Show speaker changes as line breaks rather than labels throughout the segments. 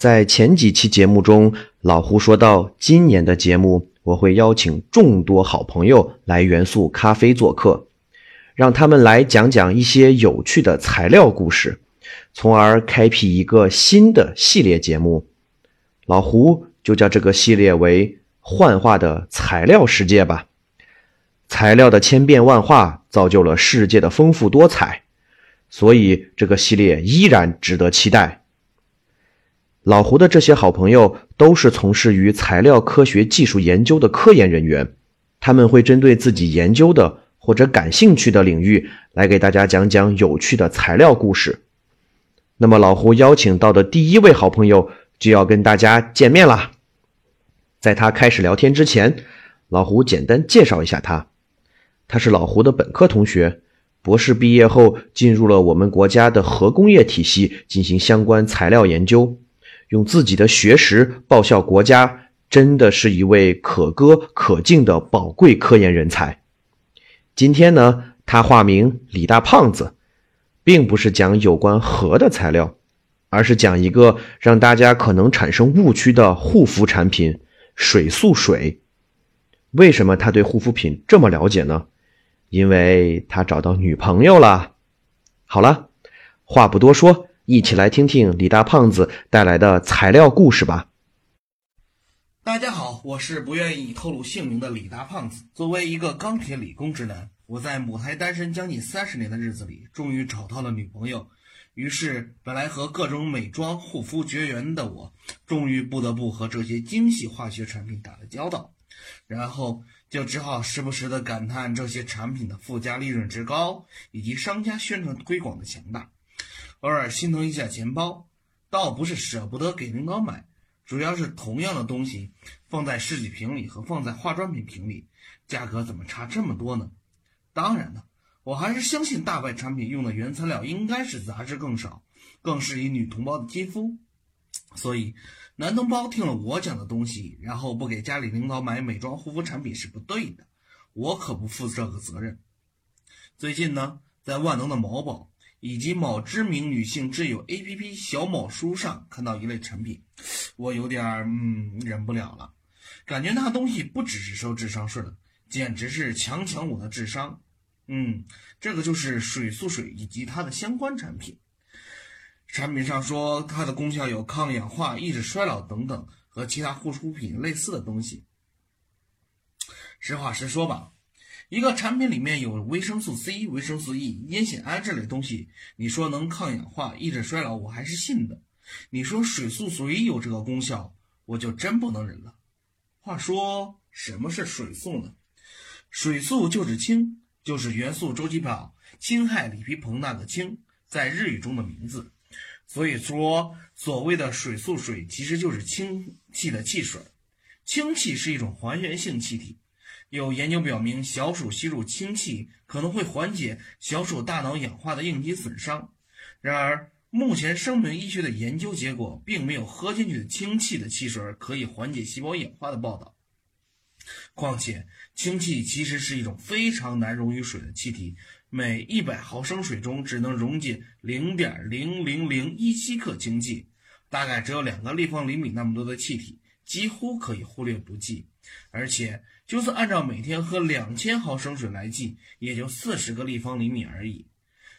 在前几期节目中，老胡说到，今年的节目我会邀请众多好朋友来元素咖啡做客，让他们来讲讲一些有趣的材料故事，从而开辟一个新的系列节目。老胡就叫这个系列为“幻化的材料世界”吧。材料的千变万化造就了世界的丰富多彩，所以这个系列依然值得期待。老胡的这些好朋友都是从事于材料科学技术研究的科研人员，他们会针对自己研究的或者感兴趣的领域来给大家讲讲有趣的材料故事。那么，老胡邀请到的第一位好朋友就要跟大家见面啦。在他开始聊天之前，老胡简单介绍一下他：他是老胡的本科同学，博士毕业后进入了我们国家的核工业体系进行相关材料研究。用自己的学识报效国家，真的是一位可歌可敬的宝贵科研人才。今天呢，他化名李大胖子，并不是讲有关核的材料，而是讲一个让大家可能产生误区的护肤产品——水素水。为什么他对护肤品这么了解呢？因为他找到女朋友了。好了，话不多说。一起来听听李大胖子带来的材料故事吧。
大家好，我是不愿意透露姓名的李大胖子。作为一个钢铁理工直男，我在母胎单身将近三十年的日子里，终于找到了女朋友。于是，本来和各种美妆护肤绝缘的我，终于不得不和这些精细化学产品打了交道。然后，就只好时不时的感叹这些产品的附加利润之高，以及商家宣传推广的强大。偶尔心疼一下钱包，倒不是舍不得给领导买，主要是同样的东西放在试剂瓶里和放在化妆品瓶里，价格怎么差这么多呢？当然了，我还是相信大牌产品用的原材料应该是杂质更少，更适宜女同胞的肌肤。所以，男同胞听了我讲的东西，然后不给家里领导买美妆护肤产品是不对的，我可不负这个责任。最近呢，在万能的某宝。以及某知名女性挚友 APP 小某书上看到一类产品，我有点嗯忍不了了，感觉那东西不只是收智商税的，简直是强抢我的智商。嗯，这个就是水素水以及它的相关产品。产品上说它的功效有抗氧化、抑制衰老等等，和其他护肤品类似的东西。实话实说吧。一个产品里面有维生素 C、维生素 E、烟酰胺这类东西，你说能抗氧化、抑制衰老，我还是信的。你说水素水有这个功效，我就真不能忍了。话说，什么是水素呢？水素就是氢，就是元素周期表氢氦锂铍硼钠的氢，在日语中的名字。所以说，所谓的水素水其实就是氢气的汽水。氢气是一种还原性气体。有研究表明，小鼠吸入氢气可能会缓解小鼠大脑氧化的应激损伤。然而，目前生命医学的研究结果并没有喝进去的氢气的汽水可以缓解细胞氧化的报道。况且，氢气其实是一种非常难溶于水的气体，每一百毫升水中只能溶解零点零零零一七克氢气，大概只有两个立方厘米那么多的气体，几乎可以忽略不计。而且，就算按照每天喝两千毫升水来计，也就四十个立方厘米而已。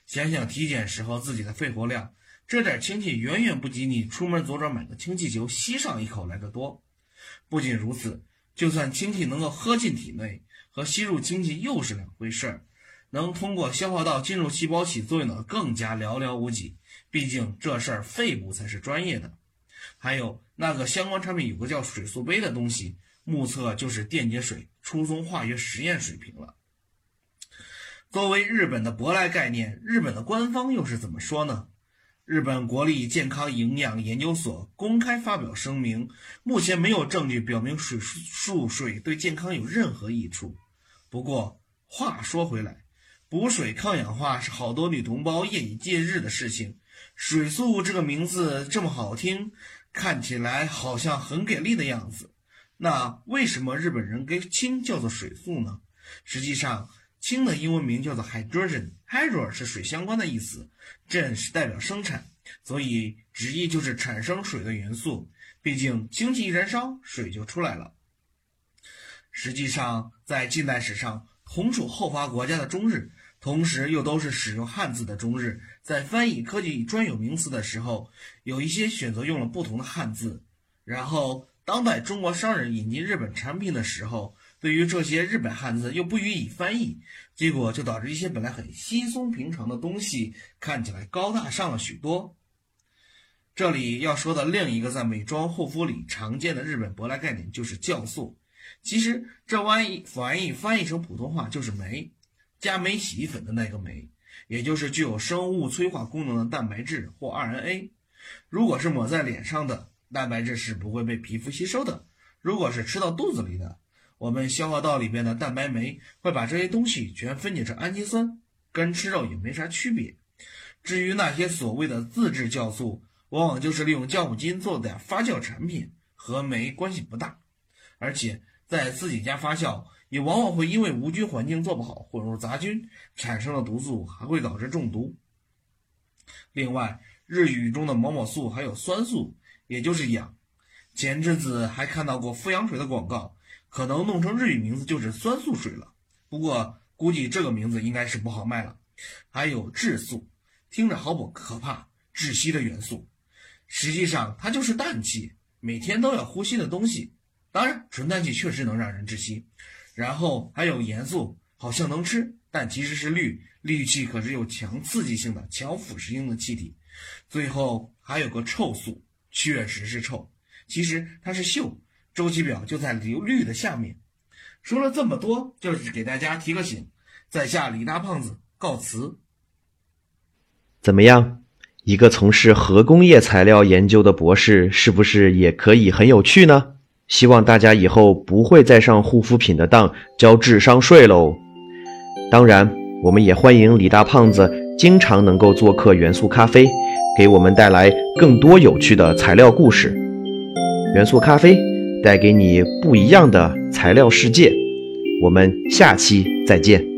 想想体检时候自己的肺活量，这点氢气远远不及你出门左转买个氢气球吸上一口来的多。不仅如此，就算氢气能够喝进体内，和吸入氢气又是两回事儿。能通过消化道进入细胞起作用的更加寥寥无几。毕竟这事儿肺部才是专业的。还有那个相关产品有个叫水素杯的东西。目测就是电解水初中化学实验水平了。作为日本的舶来概念，日本的官方又是怎么说呢？日本国立健康营养研究所公开发表声明，目前没有证据表明水素水对健康有任何益处。不过话说回来，补水抗氧化是好多女同胞夜以继日的事情。水素这个名字这么好听，看起来好像很给力的样子。那为什么日本人给氢叫做水素呢？实际上，氢的英文名叫做 hydrogen，hydro 是水相关的意思，gen 是代表生产，所以直译就是产生水的元素。毕竟氢气一燃烧，水就出来了。实际上，在近代史上，同属后发国家的中日，同时又都是使用汉字的中日，在翻译科技专有名词的时候，有一些选择用了不同的汉字。然后，当代中国商人引进日本产品的时候，对于这些日本汉字又不予以翻译，结果就导致一些本来很稀松平常的东西看起来高大上了许多。这里要说的另一个在美妆护肤里常见的日本舶来概念就是酵素。其实这玩意翻译翻译成普通话就是酶，加酶洗衣粉的那个酶，也就是具有生物催化功能的蛋白质或 RNA。如果是抹在脸上的蛋白质是不会被皮肤吸收的，如果是吃到肚子里的。我们消化道里边的蛋白酶会把这些东西全分解成氨基酸，跟吃肉也没啥区别。至于那些所谓的自制酵素，往往就是利用酵母菌做的发酵产品，和酶关系不大。而且在自己家发酵，也往往会因为无菌环境做不好，混入杂菌，产生了毒素，还会导致中毒。另外，日语中的某某素还有酸素，也就是氧。前阵子还看到过富氧水的广告。可能弄成日语名字就是酸素水了，不过估计这个名字应该是不好卖了。还有质素，听着好不可怕，窒息的元素，实际上它就是氮气，每天都要呼吸的东西。当然，纯氮气确实能让人窒息。然后还有盐素，好像能吃，但其实是氯，氯气可是有强刺激性的、强腐蚀性的气体。最后还有个臭素，确实是臭，其实它是溴。周期表就在硫、氯的下面。说了这么多，就是给大家提个醒。在下李大胖子告辞。
怎么样？一个从事核工业材料研究的博士，是不是也可以很有趣呢？希望大家以后不会再上护肤品的当交智商税喽。当然，我们也欢迎李大胖子经常能够做客元素咖啡，给我们带来更多有趣的材料故事。元素咖啡。带给你不一样的材料世界，我们下期再见。